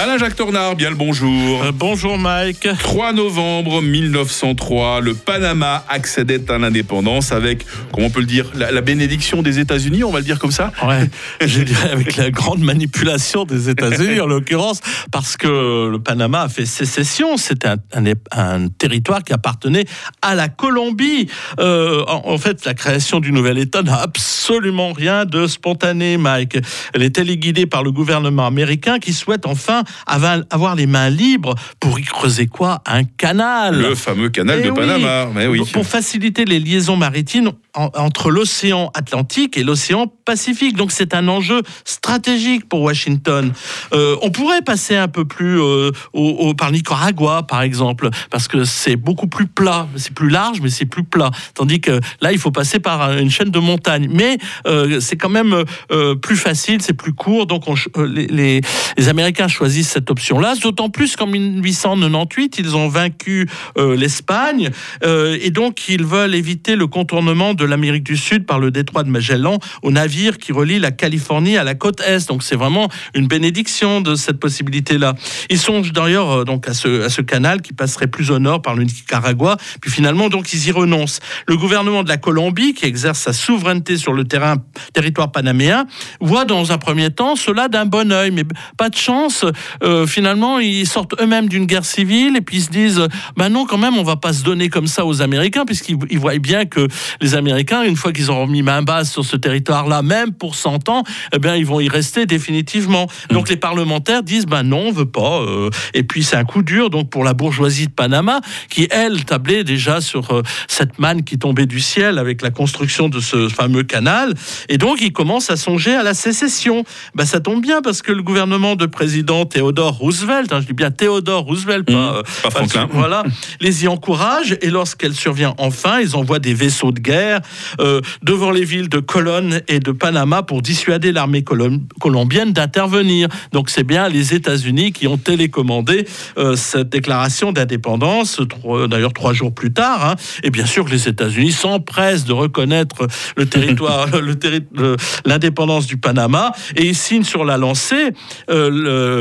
Alain-Jacques Tornard, bien le bonjour. Euh, bonjour Mike. 3 novembre 1903, le Panama accédait à l'indépendance avec, comment on peut le dire, la, la bénédiction des États-Unis, on va le dire comme ça Ouais, je dirais avec la grande manipulation des États-Unis en l'occurrence, parce que le Panama a fait sécession. C'était un, un- un territoire qui appartenait à la Colombie. Euh, en, en fait, la création du nouvel État n'a absolument rien de spontané, Mike. Elle est téléguidée par le gouvernement américain qui souhaite enfin avoir les mains libres pour y creuser quoi Un canal. Le fameux canal Eh de oui. Panama. Mais oui. Pour faciliter les liaisons maritimes en- entre l'océan Atlantique et l'océan Pacifique. Donc c'est un enjeu stratégique pour Washington. Euh, on pourrait passer un peu plus euh, au, au- par Nicaragua, par exemple, parce que c'est beaucoup plus plat. C'est plus large, mais c'est plus plat. Tandis que là, il faut passer par une chaîne de montagnes. Mais euh, c'est quand même euh, plus facile, c'est plus court. Donc on ch- les, les- les Américains choisissent cette option-là. D'autant plus qu'en 1898, ils ont vaincu euh, l'Espagne. Euh, et donc, ils veulent éviter le contournement de l'Amérique du Sud par le détroit de Magellan au navire qui relie la Californie à la côte Est. Donc, c'est vraiment une bénédiction de cette possibilité-là. Ils songent d'ailleurs euh, donc à ce, canal qui passerait plus au nord par le Nicaragua. Puis finalement, donc, ils y renoncent. Le gouvernement de la Colombie, qui exerce sa souveraineté sur le terrain, territoire panaméen, voit dans un premier temps cela d'un bon oeil. Mais pas de chance. Euh, finalement, ils sortent eux-mêmes d'une guerre civile et puis ils se disent ben non, quand même, on va pas se donner comme ça aux Américains, puisqu'ils ils voient bien que les Américains, une fois qu'ils auront mis main basse sur ce territoire-là, même pour 100 ans, eh bien, ils vont y rester définitivement. Donc les parlementaires disent ben non, on veut pas. euh, et puis c'est un coup dur donc pour la bourgeoisie de Panama, qui elle tablait déjà sur euh, cette manne qui tombait du ciel avec la construction de ce fameux canal. Et donc ils commencent à songer à la sécession. Ben ça tombe bien parce que le gouvernement de président Theodore Roosevelt, hein, je dis bien Theodore Roosevelt, pas, Mmh, euh, pas Franklin. voilà, les y encourage et lorsqu'elle survient enfin, ils envoient des vaisseaux de guerre euh, devant les villes de Colonne et de Panama pour dissuader l'armée colom- colombienne d'intervenir. Donc c'est bien les États-Unis qui ont télécommandé euh, cette déclaration d'indépendance, d'ailleurs trois jours plus tard. hein. Et bien sûr que les États-Unis s'empressent de reconnaître le territoire, le terri- le- l'indépendance du Panama et ils signent sur la lancée euh,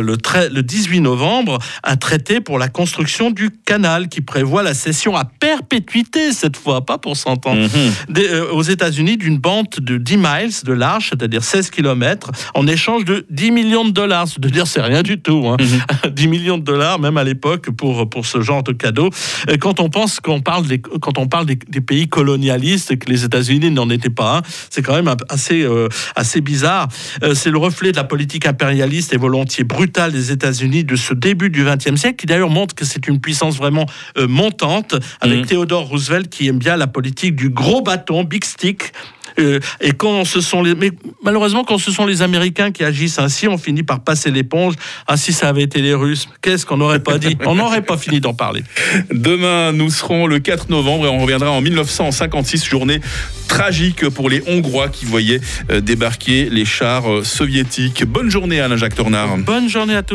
le, le trai- le 18 novembre un traité pour la construction du canal qui prévoit la cession à perpétuité cette fois, pas pour 100 ans, Mhm. des- euh, aux États-Unis d'une bande de 10 miles de large, c'est-à-dire 16 km, en échange de 10 millions de dollars. C'est de dire c'est rien du tout. hein. 10 millions de dollars, même à l'époque, pour, pour ce genre de cadeau. Quand on pense qu'on parle des, quand on parle des, des pays colonialistes et que les États-Unis n'en étaient pas c'est quand même assez, euh, assez bizarre. Euh, c'est le reflet de la politique impérialiste et volontiers brutale des États-Unis de ce début du XXe siècle, qui d'ailleurs montre que c'est une puissance vraiment euh, montante, avec Mhm. Theodore Roosevelt qui aime bien la politique du gros bâton, big stick. Euh, et quand ce sont les, mais malheureusement, quand ce sont les Américains qui agissent ainsi, on finit par passer l'éponge. Ah, si ça avait été les Russes, qu'est-ce qu'on n'aurait pas dit? On n'aurait pas fini d'en parler. Demain, nous serons le 4 novembre et on reviendra en 1956, journée tragique pour les Hongrois qui voyaient euh, débarquer les chars euh, soviétiques. Bonne journée Alain-Jacques Tornard. Bonne journée à tous.